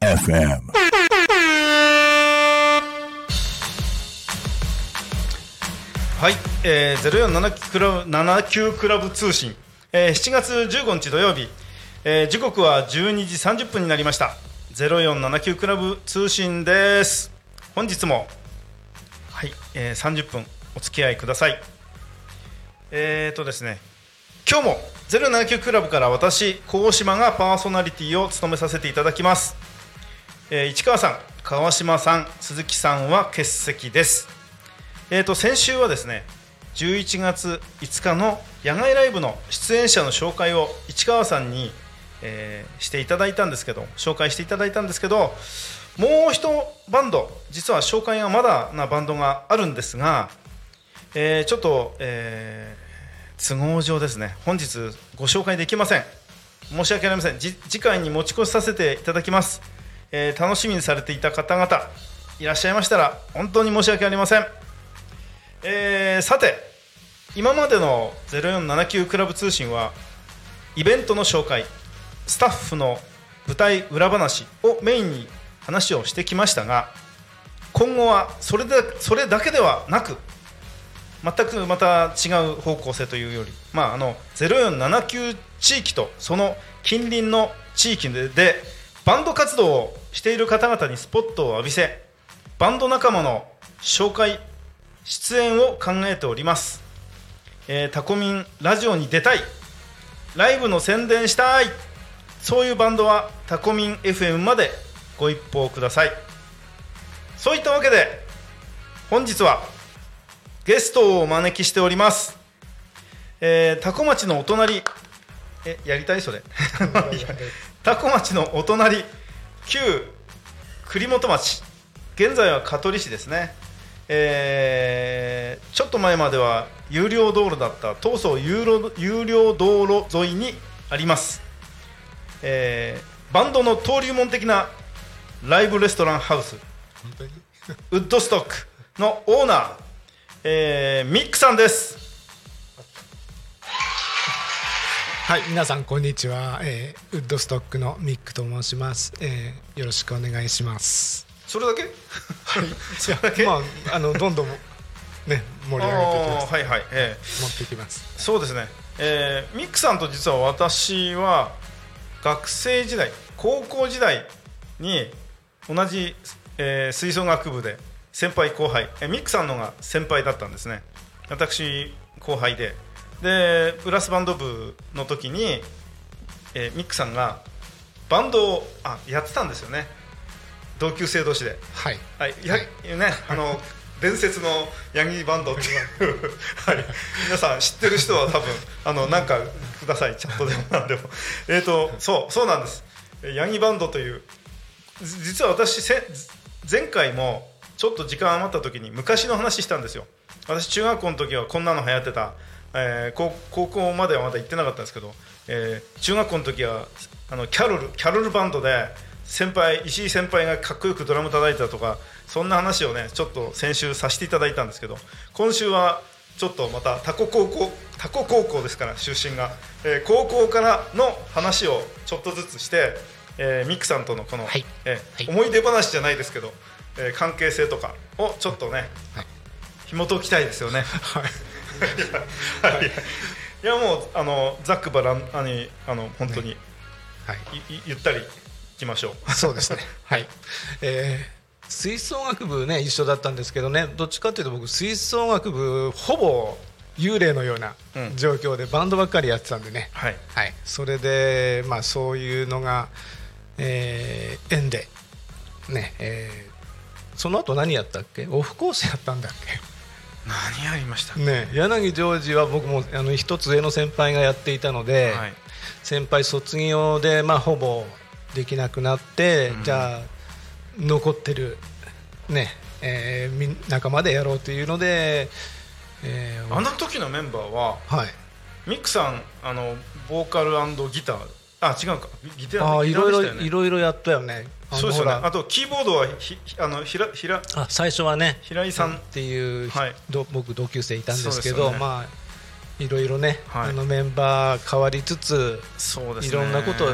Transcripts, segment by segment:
FM. はい、えー、0479クラブ79クラブ通信、えー、7月15日土曜日、えー、時刻は12時30分になりました。0479クラブ通信です。本日もはい、えー、30分お付き合いください。えーとですね今日も079クラブから私高島がパーソナリティを務めさせていただきます、えー市川さん川島さん鈴木さんは欠席です。えー、と先週はですね11月5日の野外ライブの出演者の紹介を市川さんに、えーしていただいたんですけど紹介していただいたんですけどもう一バンド実は紹介がまだなバンドがあるんですが、えーちょっと、え都合上ですね。本日ご紹介できません。申し訳ありません。次回に持ち越しさせていただきます、えー楽しみにされていた方々いらっしゃいましたら本当に申し訳ありません。えーさて今までの0479クラブ通信はイベントの紹介スタッフの舞台裏話をメインに話をしてきましたが今後はそれでそれだけではなく全くまた違う方向性というより、まあ、あの0479地域とその近隣の地域ででバンド活動をしている方々にスポットを浴びせバンド仲間の紹介出演を考えております、えータコミンラジオに出たい。ライブの宣伝したい。そういうバンドはタコミン FM までご一報ください。そういったわけで本日はゲストをお招きしております、えー、タコ町のお隣。えやりたいそれ。タコ町のお隣。旧栗本町。現在は香取市ですね。えーちょっと前までは有料道路だった。東総有料有料道路沿いにあります、えーバンドの登竜門的なライブレストランハウス。ウッドストックのオーナー、えーミックさんです。はい、皆さんこんにちは、えーウッドストックのミックと申します、えーよろしくお願いします。それだけ？それだけ、まああのどんどんね盛り上げていきます。はいはい、えー。持っていきます。そうですね、えーミックさんと実は私は学生時代高校時代に同じ、えー吹奏楽部で先輩後輩、えーミックさんのが先輩だったんですね。私後輩で。でブラスバンド部の時に、えーミックさんがバンドをあやってたんですよね。同級生同士で。はい。はい、やはいね、あの伝説のヤギバンドっていう、はい、皆さん知ってる人は多分あのなんかください。チャットでもなんでも。えっとそうそうなんです。ヤギバンドというじ実は私せ前回もちょっと時間余った時に昔の話したんですよ。私中学校の時はこんなの流行ってた、えー高高校まではまだ行ってなかったんですけど、えー中学校の時はあのキャロルキャロルバンドで先輩石井先輩がかっこよくドラム叩いてたとかそんな話をねちょっと先週させていただいたんですけど。今週はちょっとまたタコ高校タコ高校ですから出身が、えー高校からの話をちょっとずつして、えーミックさんとのこの、はい。えーはい。思い出話じゃないですけど、えー関係性とかをちょっとね、はい紐解きたいですよね。はい。はい、いやもうあのざっくばらんあにあの本当に、はい。ゆったりいきましょう。そうですね。はい。えー吹奏楽部ね一緒だったんですけどねどっちかっていうと僕吹奏楽部ほぼ幽霊のようなうん状況でバンドばっかりやってたんでね、はいはい、それで、まあ、そういうのが、えー縁で、ねえーその後何やったっけ？オフコースやったんだっ何やりましたけ、ね、柳ジョージは僕もあの一つ上の先輩がやっていたので、はい。先輩卒業で、まあ、ほぼできなくなって、うん。じゃあ残ってる、ねえー仲間でやろうというので、えーあの時のメンバーははい。ミックさんあのボーカルギター。あ違うか。ギターあーいろいろいろいろやったよねそうですよね。あとキーボードはひひあのひらひらあ最初はね平井さん。っていう、はい。ど僕同級生いたんですけどね。まあいろいろね、はい。あのメンバー変わりつつそうですね。いろんなこと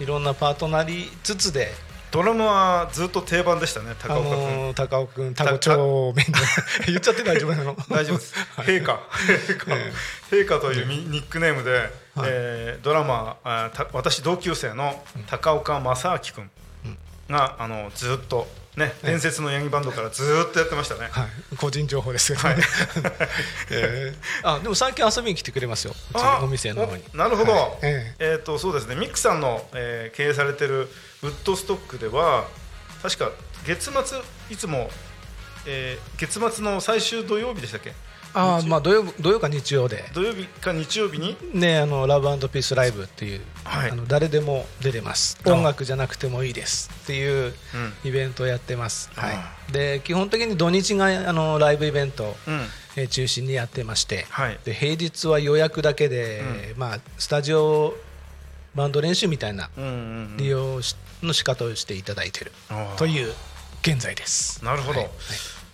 いろんなパートなりつつで。ドラムはずっと定番でしたねあ高岡君、のー高尾君タコ町面で。言っちゃって大丈夫なの？大丈夫です。陛 下、陛下、陛下というミニックネームで、えードラマーあた私同級生の高岡正明君が、あのずっとね伝説のヤギバンドからずっとやってましたね。はい、個人情報ですけどね、えーあでも最近遊びに来てくれますよ。お店の方に。おなるほど。はい。ええ。っ、とそうですね。ミックさんの、えー経営されてるウッドストックでは確か月末いつも、えー月末の最終土曜日でしたっけ？あーまあ土曜土曜か日曜で。土曜日か日曜日に？ねあのラブピースライブっていう、はい。あの誰でも出れます。あ音楽じゃなくてもいいです。っていうイベントをやってます、あはい、で基本的に土日があのライブイベント、うん。えー中心にやってまして、はい。で平日は予約だけで、まあ、スタジオバンド練習みたいなうんうんうん。利用しの仕方をしていただいているという現在です。なるほど、はい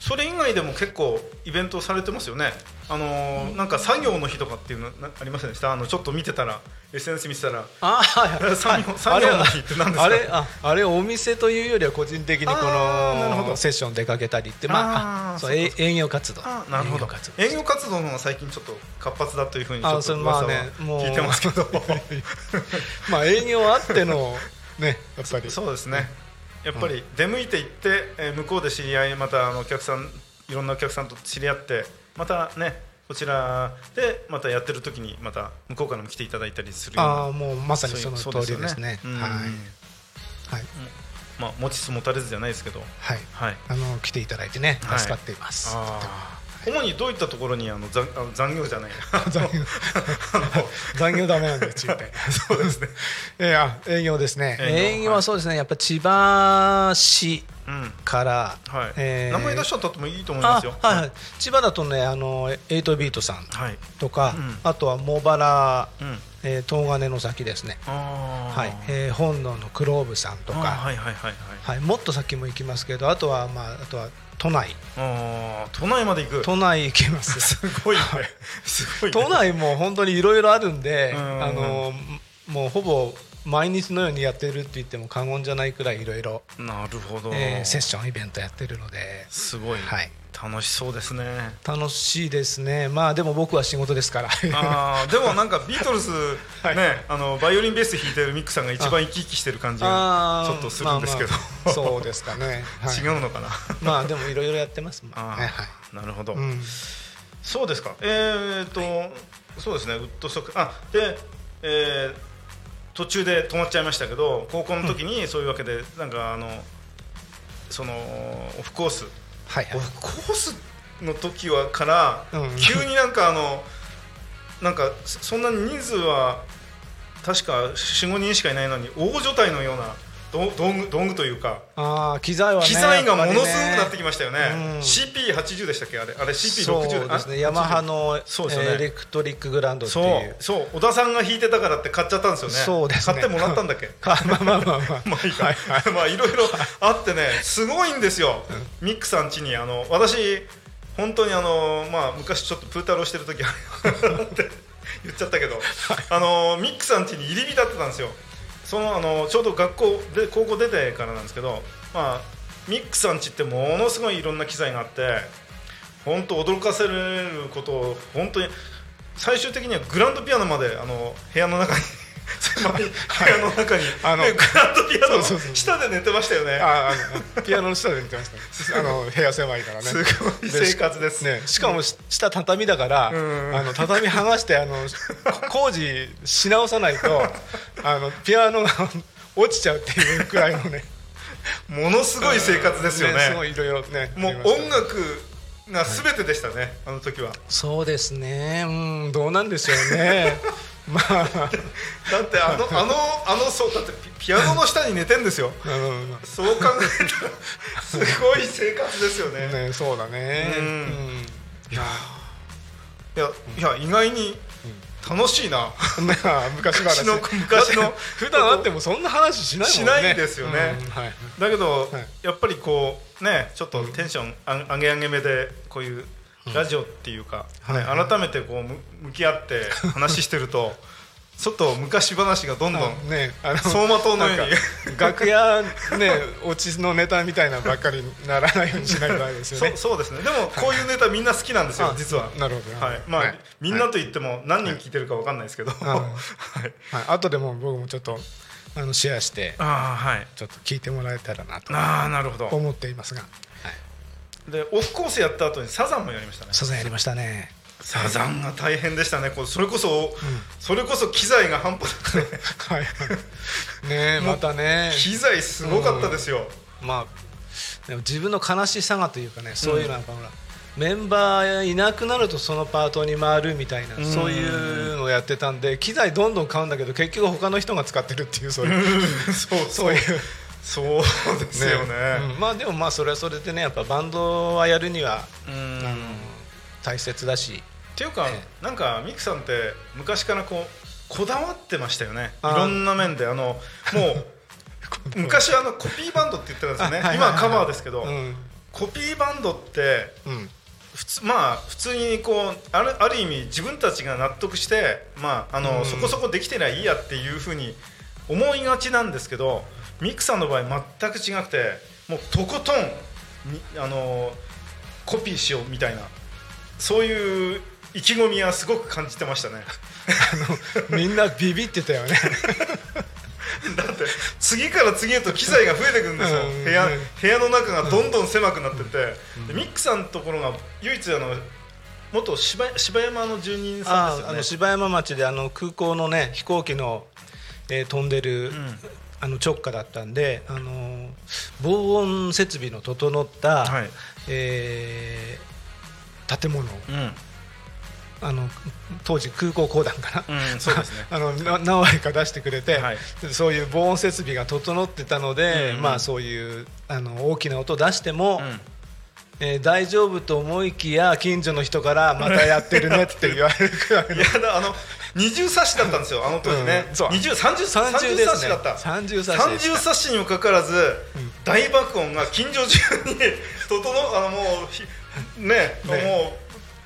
それ以外でも結構イベントされてますよね。あのーなんか作業の日とかっていうのなありませんでした？あのちょっと見てたら SNS 見てたら。あはいはい。作業はい作業の日って何ですか？あれああれお店というよりは個人的にこのセッション出かけたりってまああそうえ営業活動。あなるほど。営業活動。の方が最近ちょっと活発だというふうにちょっと噂は聞いてますけど。まあ営業あってのねやっぱり。そうですねやっぱり出向いていって、えー向こうで知り合いまたあのお客さんいろんなお客さんと知り合ってまたねこちらでまたやってる時にまた向こうからも来ていただいたりするようなああもうまさにその通りですね。そうよはい。うん。はい。まあ持ちつ持たれずじゃないですけど。はい。はい。あの来ていただいてねはい。助かっています。あー主にどういったところにあの残あの残業じゃない 残業残業ダメなんで中で。そうですねえーあ営業ですね。営業はそうですね。やっぱ千葉市うんから、はい、えー名前出しちゃったってもいいと思いますよ。あはいはい。千葉だとねあのエイトビートさんはい。とか、うん。あとは茂原、うん。えー東金の先ですね。はい。えー本能のクローブさんとか、はいはいはいはい。はい。もっと先も行きますけど、あとはまああとは都内。都内まで行く。都内行きます。すごいね。すごいね。都内も本当にいろいろあるんで、うん。あのもうほぼ毎日のようにやってるって言っても過言じゃないくらいいろいろなるほど、えーセッションイベントやってるのですごい、はい。楽しそうですね。楽しいですね。まあでも僕は仕事ですから。あー でもなんかビートルズ、ねあのバイオリンベース弾いてるミックさんが一番生き生きしてる感じがちょっとするんですけど、まあまあそうですかね、はい、違うのかな？まあでもいろいろやってますもん。あーはいはい。なるほど、うん。そうですか。えー、と、そうですね。ウッドストックあで、えー途中で止まっちゃいましたけど高校の時にそういうわけで、なんかあのそのオフコース。はいはい。オフコースの時はから、うん。急になんかあのなんかそそんなに人数は確か45人しかいないのに大所帯のような道道具道具というか。ああ機材はね機材がものすごくなってきましたよね、うん。CP80 でしたっけ？あれ。あれ CP60 そうですね。ヤマハのそうですよね。エレクトリックグランドってそう。いう。そう。小田さんが弾いてたからって買っちゃったんですよね。そうですね。買ってもらったんだっけ？あ まあまあまあまあ。まあいいか、まあいろいろあってねすごいんですよ、ミックさん家にあの私本当にあのまあ昔ちょっとプータローしてる時って言っちゃったけど、あのミックさん家に入り浸ってたんですよそのあのちょうど学校で高校出てからなんですけどまあミックさんちってものすごいいろんな機材があって本当驚かせることを本当に最終的にはグランドピアノまであの部屋の中に狭 い部屋の中に、あのねグランドピアノの下で寝てましたよね。あ あのピアノの下で寝てますからあの部屋狭いからね。すごい生活ですね、しかもし下畳だから、ん。あの畳剥がしてあのこ工事し直さないと あのピアノが落ちちゃうっていうくらいのね。ものすごい生活ですよね。すごいいろいろねもう音楽が全てでしたね、あの時は。そうですね。うん。どうなんでしょうねま あだってあのあ。のあのそうだってピピアノの下に寝てんですよ。そう考えたらすごい生活ですよね。ねそうだね。うん。うん。いやいやいや意外に楽しいな、ま あ昔話。昔の昔の。普段会ってもそんな話しないもんね。しないですよね。うんはい。だけど、はい。やっぱりこうねちょっとテンションあ上げ上げめでこういうラジオっていうか、はい。ね改めてこうむ向き合って 話してるとちょっと昔話がどんどんあねあの走馬灯のように。なんか楽屋ね 落ちのネタみたいなばっかりにならないようにしないとですよね。そそうですね。でもこういうネタみんな好きなんですよあ実は。なるほど。はい。まあ、はい。みんなと言っても何人聞いてるかわかんないですけど、はいはい、はい後でも僕もちょっとあのシェアしてああはい。ちょっと聞いてもらえたらなとああなるほど。思っていますが、はい、でオフコースやった後にサザンもやりましたね。サザンやりましたね。サザンが大変でしたね。それこそ、それこそ機材が半端なくて。はいねえまたね。機材すごかったですよ、まあでも自分の悲しさがというかねそういうなんかほら、メンバーいなくなるとそのパートに回るみたいな、ん。そういうのをやってたんで機材どんどん買うんだけど結局他の人が使ってるっていうそういうそう。そういうそうですよね。うん。まあでもまあそれはそれでねやっぱバンドはやるには、大切だし。っていうか、えなんかミクさんって昔からこうこだわってましたよね。いろんな面で。あのもう 昔はあのコピーバンドって言ってたんですよね。あはいはいはい。今はカバーですけど、うん。コピーバンドってうん。普通まあ普通にこうあるある意味自分たちが納得して、まああのうん。そこそこできてりゃいいやっていうふうに思いがちなんですけどミクさんの場合全く違くてもうとことんにあのコピーしようみたいなそういう意気込みはすごく感じてましたね。みんなビビってたよね。だって次から次へと機材が増えてくるんですよ。うん部屋うん。部屋の中がどんどん狭くなってて、でミックさんのところが唯一あの元芝芝山の住人さんあですよね。あの芝山町であの空港のね飛行機の、えー飛んでる、んあの直下だったんで、あのー防音設備の整った、はい。えー建物。をうん。あの当時空港公団かな、あのな何割か出してくれて、はい。そういう防音設備が整ってたので、うんうん。まあ、そういうあの大きな音出しても、うん。えー大丈夫と思いきや近所の人からまたやってるねって言われるくらいの。いやだあの二重冊子だったんですよあの当時ね、二重三重三30重冊子だった。30冊子三重冊子にもかかわらず、大爆音が近所中に整あのもうひねも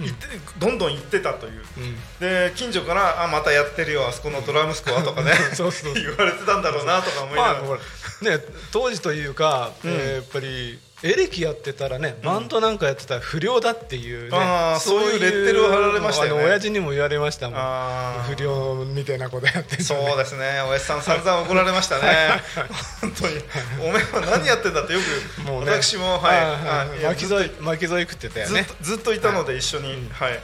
う行ってどんどん行ってたという、うん。で近所からあまたやってるよあそこのドラムスコアとかねそうそう 言われてたんだろうなとか思いながら、まあね当時というか、えーやっぱりエレキやってたらねバンドなんかやってたら不良だっていうね、あーそういうレッテルを貼られましたよね。あの親父にも言われましたもん。不良みたいなことやってそうですね。おやじさん散々怒られましたね。本当に。お前は何やってんだってよくもうね。私もはい。巻き添い巻き添い食ってたよね。ずっといたので一緒に。はい。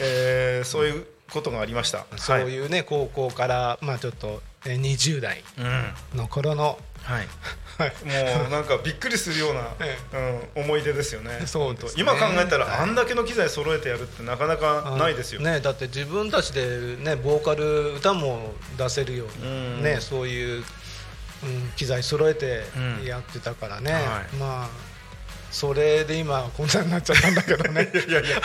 えーそういうことがありました。そうはい。いうね高校からまあちょっとえー20代うん。の頃のはいはい。もうなんかびっくりするような、えうん、思い出ですよね。そうですね。今考えたら、はい。あんだけの機材揃えてやるってなかなかないですよ、ねだって自分たちでねボーカル歌も出せるよううん。にねそういう、うん、機材揃えてうん。やってたからね、はい。まあそれで今こんなになっちゃったんだけどね。いやいや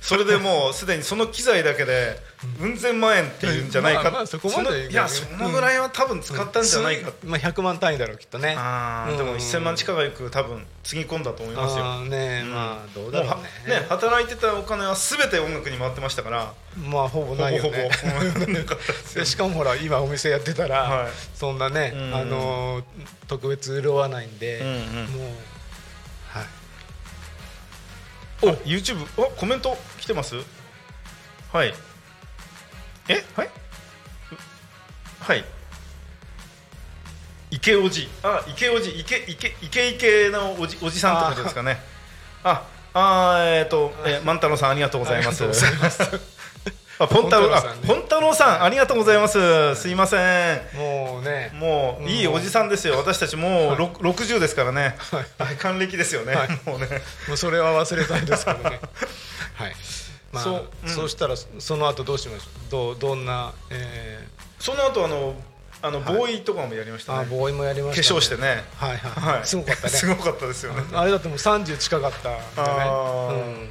それでもうすでにその機材だけでうん。千万円っていうんじゃないか、まあまあそこまでのいやそのぐらいは多分使ったんじゃないか、まあ、100万単位だろうきっとね。あーでもうん1000万近く多分つぎ込んだと思いますよ。ねうん。まあどうだろうね。ね働いてたお金は全て音楽に回ってましたから。まあほぼないよね。ほぼ しかもほら今お店やってたら、はい。そんなね、うん。あのー特別潤わないんで、うんうん。もうはいお YouTube おコメント来てます？はい。え？はい？はい。池おじあ池おじ池池池池のおじおじさんってことですかね。ああーえっ、と、えー万太郎さんありがとうございますあポン太郎あポン太郎さんね。ポン太郎さんありがとうございます。すいません。もうね。もういいおじさんですよ。私たちもうろ60ですからね。はい。還暦ですよね。はい。もうね。もうそれは忘れたいですけどね。はい。まあそそうう,、うんしたらその後どうしましょう？どうどんな、えその後あのあのボーイとかもやりましー、たね、あボーイもやりま化した、粧してね。はいはい、はい。すごかったね。すごかったですよね。あれだってもう30近かったねあー。うん。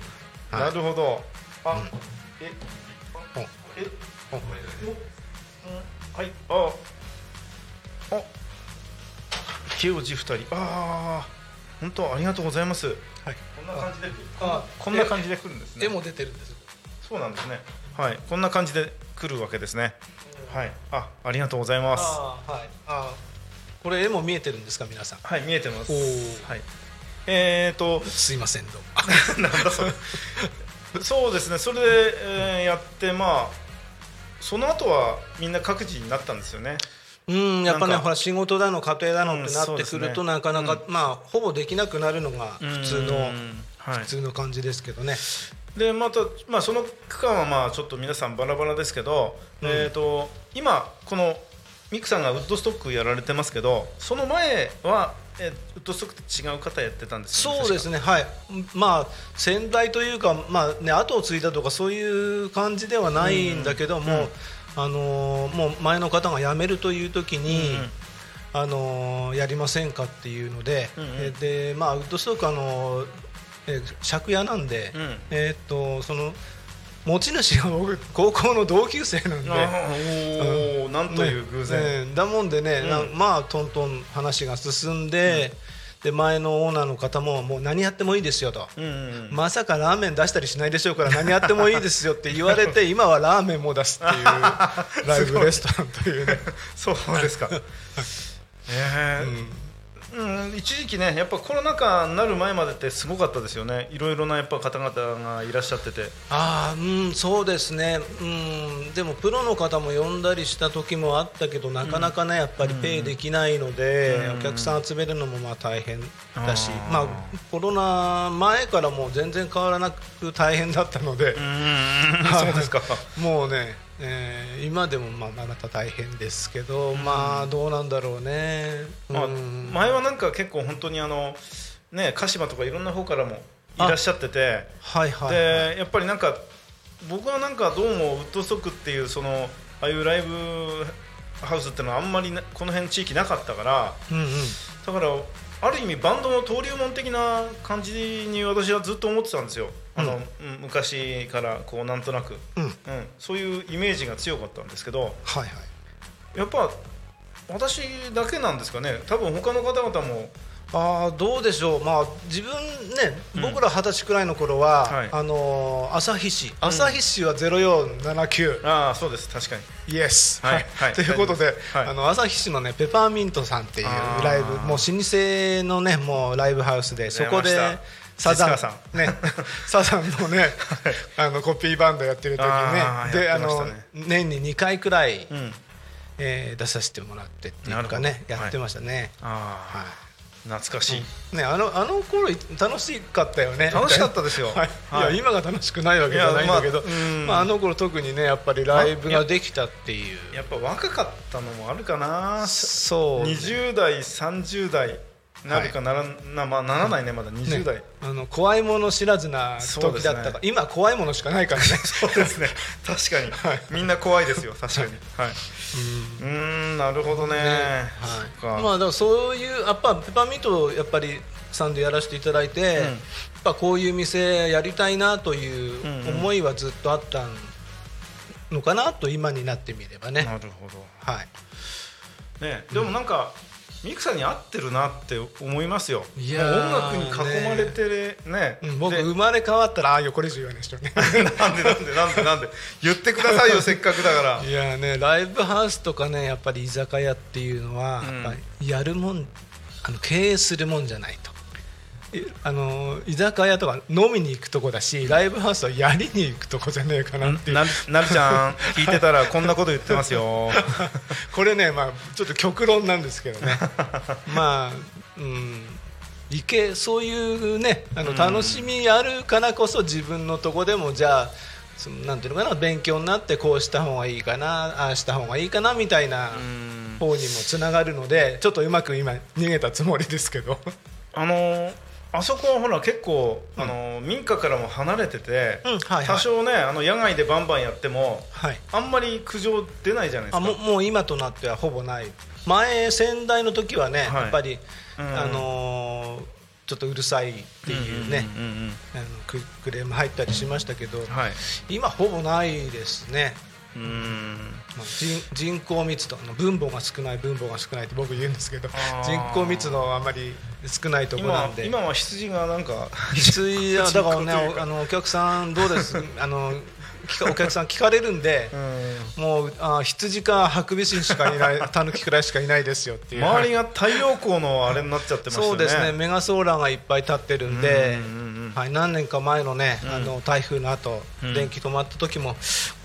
なるほど。あえおえ？おはい。あ。あ。池尾寺二人。ああ本当ありがとうございます。はい。こんな感じで。あ。こんな感じで来るんですね。絵も出てるんですそうなんですね。はい。こんな感じで来るわけですね。はい。あありがとうございます。はい。あー。これ絵も見えてるんですか皆さん？はい見えてます。はい。えーと。すいませんどうも。なんだそれそうですね。それで、えーやってまあその後はみんな各自になったんですよね。うんやっぱねほら仕事だの家庭だのってなってくると、ね。なかなか、まあほぼできなくなるのが普通の普通の感じですけどね、でまた、まあ、その区間はまあちょっと皆さんバラバラですけど、うん。えー、と今このミクさんがウッドストックやられてますけどその前は、えーウッドストックって違う方やってたんですよねそうですね。はい。まあ先代というかまあね後を継いだとかそういう感じではないんだけども、あのーもう前の方が辞めるという時に、うんうん。あのーやりませんかっていうので、うんうん。えでまあウッドストックあのーえー借家なんで、うん。えーっとその持ち主が僕高校の同級生なんで。あーおーなんという偶然、ねねだもんでね、うん。なまあトントン話が進んで、で前のオーナーの方ももう何やってもいいですよと、うんうん。まさかラーメン出したりしないでしょうから何やってもいいですよって言われて 今はラーメンも出すっていうライブレストランというね、そうですか。えー。うん、一時期ねやっぱコロナ禍になる前までってすごかったですよね。いろいろなやっぱ方々がいらっしゃってて。ああうんそうですね。うんでもプロの方も呼んだりした時もあったけどなかなかねやっぱりペイできないので、うん。お客さん集めるのもまあ大変だしあーまあコロナ前からもう全然変わらなく大変だったので、うん。そうですか。もうね、えー今でもまあまた大変ですけど、まあどうなんだろうね。まあうん前はなんか結構本当にあのね鹿島とかいろんな方からもいらっしゃっててはいはい、はい。でやっぱりなんか僕はなんかどうもウッドストックっていうそのああいうライブハウスっていうのはあんまりなこの辺地域なかったからうんうん。だからある意味バンドの登竜門的な感じに私はずっと思ってたんですよ。あの、うん昔からこうなんとなく、うん。うん、そういうイメージが強かったんですけど。はいはい。やっぱ私だけなんですかね。多分他の方々もああどうでしょう。まあ自分ね、うん。僕ら二十歳くらいの頃は、はい。あのー朝日市、朝日市はゼロ四七九。ああそうです。確かに。イエス、はいはい。ということで、はい。あの朝日市のねペパーミントさんっていうライブもう老舗のねもうライブハウスでそこでサザン。さね。サザンのねあのコピーバンドやってる時ねであの年に2回くらい、うん。えー出させてもらってっていうかねやってましたね、はい懐かしい、ねあのあの頃楽しかったよね。楽しかったですよ。はい。はい。いや今が楽しくないわけじゃないんだけど。まあうん。まあ、あの頃特にねやっぱりライブができたっていう。やっぱ若かったのもあるかな。そうね。20代30代なるかならな,、まあ、ならないねまだ20代、ねあの怖いもの知らずな時だったから、今怖いものしかないからね。そうですね。確かに、はい。みんな怖いですよ確かに。はい。うーんなるほどね。はい、まあそういうやっぱペパーミントをやっぱりさんでやらせていただいて、ん。やっぱこういう店やりたいなといううんうん。思いはずっとあったのかなと今になってみればね、なるほど。はい、ね、でもなんか、ミクさんに合ってるなって思いますよ。いや音楽に囲まれてね。うん僕で生まれ変わったらああいうこれ以上言わない人ね。なんでなんでなんでなんで。言ってくださいよ せっかくだから。いやねライブハウスとかねやっぱり居酒屋っていうのは、うん。やっぱりやるもんあの経営するもんじゃないと。いあの居酒屋とか飲みに行くとこだしライブハウスはやりに行くとこじゃねえかなっていう。ななるちゃん聞いてたらこんなこと言ってますよ。これね、まあ、ちょっと極論なんですけどね。まあうん。いけそういうねあのうん。楽しみあるからこそ自分のとこでもじゃあそのなんていうのかな勉強になってこうした方がいいかなああした方がいいかなみたいなうん。方にもつながるのでちょっとうまく今逃げたつもりですけど。あのーあそこはほら結構、あのー民家からも離れてて、多少ねあの野外でバンバンやってもはい。あんまり苦情出ないじゃないですか。あもうもう今となってはほぼない。前先代の時はね、はい。やっぱり、うん。あのーちょっとうるさいっていうね、ククレーム入ったりしましたけど、今ほぼないですね。うーん。まあ人人口密度あの分母が少ない分母が少ないって僕言うんですけど人口密度あまり少ないところな今んで。今は羊がなんか羊はだからねあのお客さんどうです？あのお客さん聞かれるんでう、ん。もうあ羊かハクビシンしかいないタヌキくらいしかいないですよっていう。周りが太陽光のあれになっちゃってましたね。そうですねメガソーラーがいっぱい立ってるんで、うんはい、何年か前のね、うん。あの台風の後、うん。電気止まった時も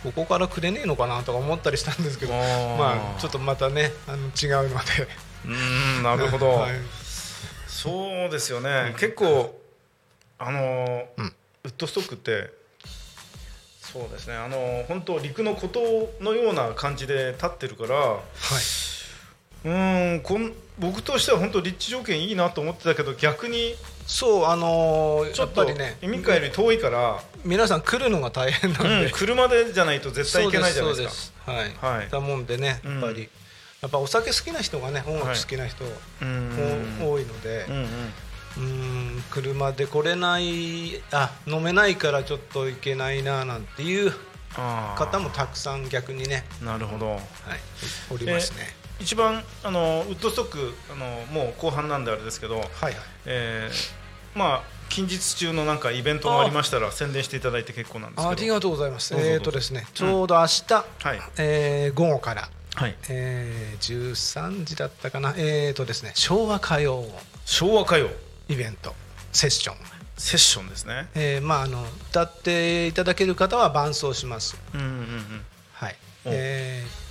ここからくれねえのかなとか思ったりしたんですけどまあちょっとまたねあの違うので。うーんなるほど、はい。そうですよね、結構あのーうん。ウッドストックってそうですね。あのー本当陸の孤島のような感じで立ってるからはうーんこん僕としては本当立地条件いいなと思ってたけど逆にそうあのーちょっとねミカより遠いから、皆さん来るのが大変なんで、うん、車でじゃないと絶対行けないじゃないですか。そうですそうです。はい、はい。だもんでねやっぱり、うんやっぱお酒好きな人がね音楽好きな人、うーん。も多いのでうんうん。うん車で来れないあ飲めないからちょっと行けないななんていう方もたくさん逆にね、なるほど。はい、おりますね、一番あのウッドストックあのもう後半なんであれですけど、はいはい。えーまあ近日中のなんかイベントがありましたら宣伝していただいて結構なんですけど。ありがとうございます。えっ、とですねちょうど明日、はい。えー午後から、はい。えー、13時だったかな。えっ、とですね昭和歌謡昭和歌謡。イベントセッション。セッションですね。えーまあ、あの歌っていただける方は伴奏します。うん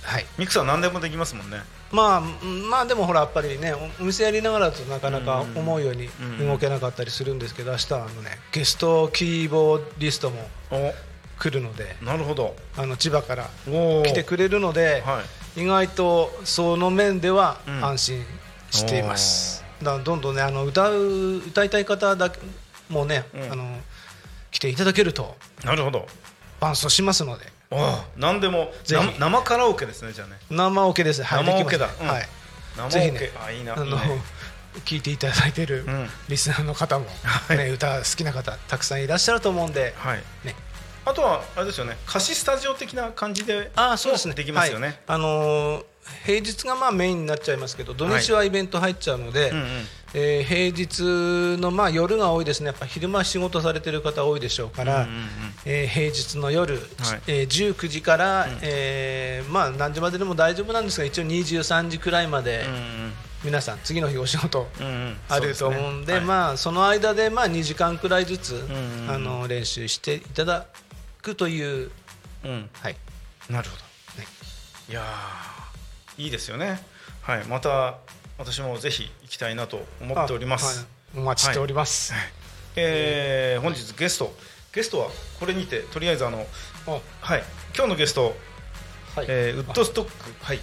はい。ミクさん何でもできますもんね。まあ、うんまあでもほらやっぱりねおお店やりながらだとなかなかうん。思うようにうん。動けなかったりするんですけど明日はあの、ね、ゲストキーボーディストもお。来るのでなるほど。あの千葉から来てくれるので、はい。意外とその面ではうん。安心しています、だからどんどんねあの歌う歌いたい方だけもね、うん。あの来ていただけると。なるほど。伴奏しますのであ何でも生生カラオケですねじゃあね。生オケです、はい、生オケだ。はい。生オケ。ぜひねあいいな。あのいいね。聞いていただいてるうん。リスナーの方も、歌好きな方たくさんいらっしゃると思うんで、はい。ね、あとはあれですよね。貸しスタジオ的な感じであそうですね。できますよね、はい。あのー平日がまあメインになっちゃいますけど土日はイベント入っちゃうので、うんうんえー平日のまあ夜が多いですね。やっぱ昼間仕事されてる方多いでしょうから、うんうんうん。えー平日の夜、はい。えー19時から、ん。えーまあ、何時まででも大丈夫なんですが一応23時くらいまで、うん皆さん次の日お仕事うんうん。うんあると思うんでそうすね。はい。まあその間でまあ2時間くらいずつ、んうんうん。あの練習していただくという、うん。はい、なるほど、ねいやーいいですよね。はい。また私もぜひ行きたいなと思っております、はい。お待ちしております、えー本日ゲスト。ゲストはこれにてとりあえずあのあ。はい。今日のゲスト、はい。えーウッドストック。はい。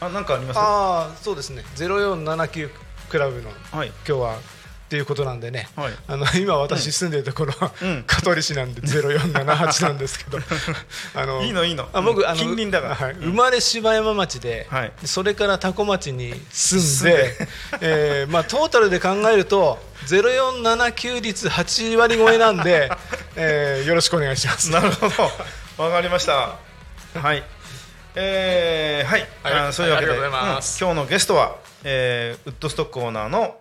あなんかあります？ああそうですね。0479クラブのはい。今日はっていうことなんでね、はい。あの今私住んでるところは、うん。香取市なんで0478なんですけど。あの いいのいいの。あ僕あの近隣だから。はい。うん生まれ柴山町で、はい。それから多古町に住んでで。えーまあ、トータルで考えると0479率8割超えなんで、えーよろしくお願いします。なるほど。わかりました。はい。えー、はい、はい。あそういうわけで、今日のゲストは、えーウッドストックオーナーの、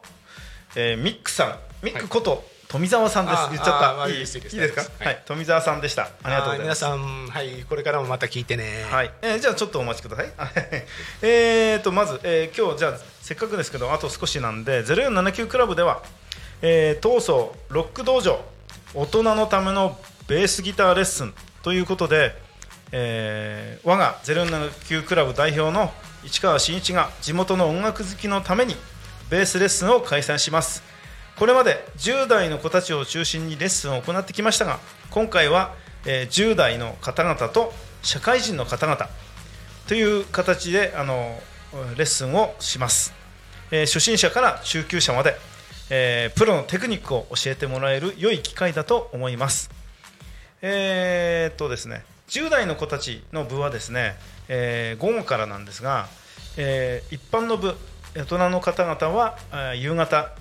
えーミックさん。ミックこと、富澤さんです。あ言っちゃった。いいですか、はい。はい、富澤さんでした。ありがとうございます。皆さん、はい、これからもまた聞いてね。はい、えーじゃあちょっとお待ちください。えーとまず、えー今日じゃあせっかくですけどあと少しなんで0479クラブでは、えー、闘争ロック道場大人のためのベースギターレッスンということで、えー我が0479クラブ代表の市川真一が地元の音楽好きのためにベースレッスンを開催します。これまで10代の子たちを中心にレッスンを行ってきましたが今回は、10代の方々と社会人の方々という形であのレッスンをします、え初心者から中級者まで、えプロのテクニックを教えてもらえる良い機会だと思います。えーっとですね10代の子たちの部はですね、えー午後からなんですが、えー一般の部大人の方々は夕方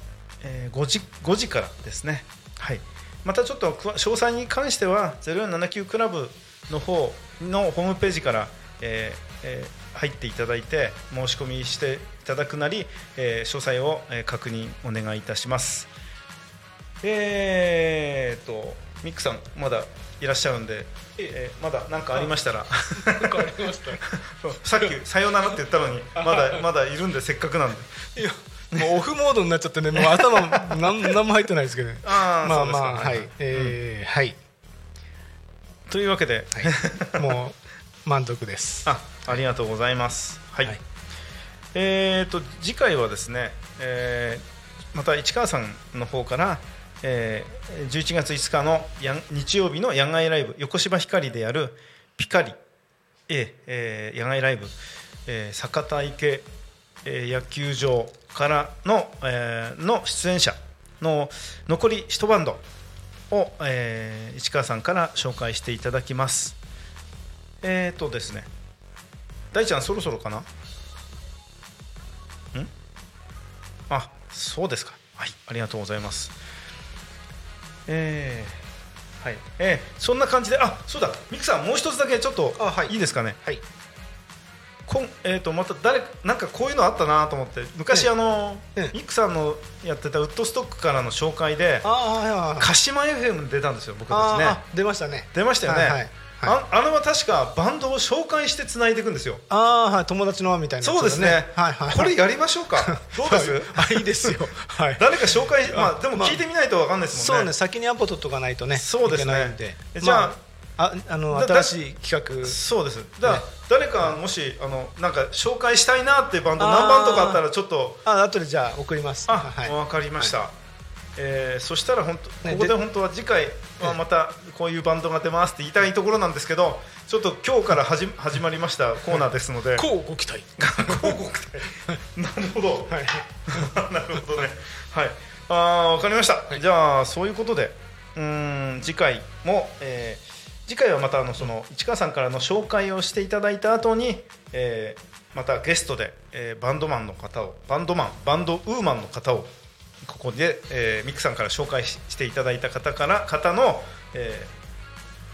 5時 ,5 時からですね、はい、またちょっと詳細に関しては0479クラブの方のホームページから、えーえー入っていただいて申し込みしていただくなり、えー詳細を、確認お願いいたします。えー、とミックさんまだいらっしゃるんで、えーまだ何かありましたら。さっき「さよなら」って言ったのにまだ まだいるんでせっかくなんで。いやもうオフモードになっちゃってねもう頭 なん何も入ってないですけどね。あーまあまあはい。えーはい。というわけで、はい。もう満足です。あありがとうございます。はい、はい。えー、と次回はですね、えーまた市川さんの方から、えー11月5日のやん日曜日の野外ライブ横芝光でやるピカリ、えーえー野外ライブ、えー坂田池、えー野球場からの,、えーの出演者の残り一バンドを、えー市川さんから紹介していただきます。えー、とですね。大ちゃんそろそろかな？ん？あそうですか。はいありがとうございます。えー、はい。えー、そんな感じであそうだ。ミクさんもう一つだけちょっとあはい。いいですかね？はい。こんえー、とまた誰なんかこういうのあったなと思って。昔、ねあの、ねミクさんのやってたウッドストックからの紹介でああはいはいはい。鹿島 FM に出たんですよ僕たちね。出ましたね。出ましたよね、はいはいはいああれは確かバンドを紹介してつないでいくんですよ。ああはい。友達の輪みたいなそうですね、はいはい。これやりましょうか。どうです、はい。あいいですよ。はい。誰か紹介まあでもまあ聞いてみないとわかんないですもんね、そうね。先にアポ取っとかないとね。そうですね。じゃあまあの新しい企画。そうです。だから、ね。誰かもしあのなんか紹介したいなっていうバンド何番とかあったらちょっと。あ後でじゃあ送ります。あ、はい。わかりました、えーそしたら本当ねここで本当は次回はまたこういうバンドが出ますって言いたいところなんですけどちょっと今日から始始まりましたコーナーですので。こうご期待。広告隊なるほど、はい。なるほどね。はい。ああ、わかりました。じゃあ、そういうことで、うーん、次回も、えー次回はまたあのその市川さんからの紹介をしていただいた後に、えーまたゲストで、えーバンドマンの方をバンドマンバンドウーマンの方をここで、えーミクさんから紹介ししていただいた方から方の、え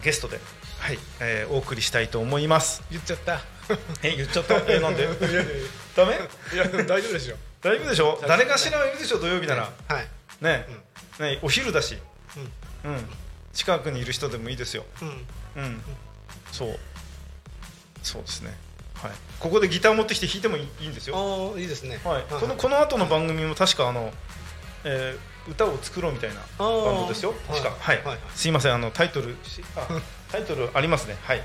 ーゲストで、はいえーお送りしたいと思います。言っちゃった。え言っちゃった？えーなんで？ダメ？やいや。大丈夫でしょ。大丈夫でしょ？夫 誰かしらはいるでしょ土曜日なら。はい。ね,、ねお昼だし、ううん、近くにいる人でもいいですよ、うん。うん、そう。そうですね、はい、ここでギター持ってきて弾いてもいいいいんですよ、ああいいですね。はい、このこの後の番組も確かあの、えー歌を作ろうみたいなバンドですよ。確かはい。い、ははいはい。すいませんあのタイトルし あタイトルありますね。はい。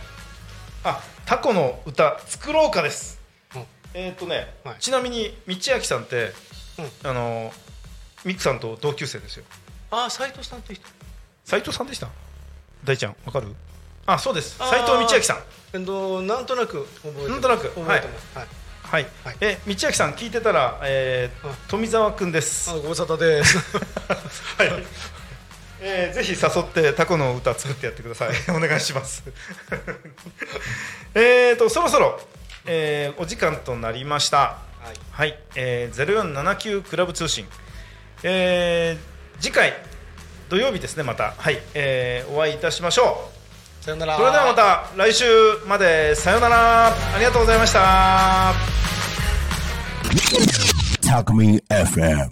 あタコの歌作ろうかです、うん。えーっとね、はい。ちなみに道明さんって、あのミックさんと同級生ですよ。ああ斉藤さんって人斉藤さんでした？大ちゃんわかる？あそうです。あー。斉藤道明さん。えっとなんとなく覚えてますなんとなく。覚えてます。はい。はい、はい。え道明さん聞いてたら、えーうん富澤くんです、あご無沙汰です。はい。えーぜひ誘ってタコの歌作ってやってください。お願いします。えーとそろそろ、えーお時間となりました。はい。はい、えー、0479クラブ通信、えー次回土曜日ですねまた。はい、えーお会いいたしましょうさよなら。それではまた来週まで。さようなら。ありがとうございました。Talk Me FM.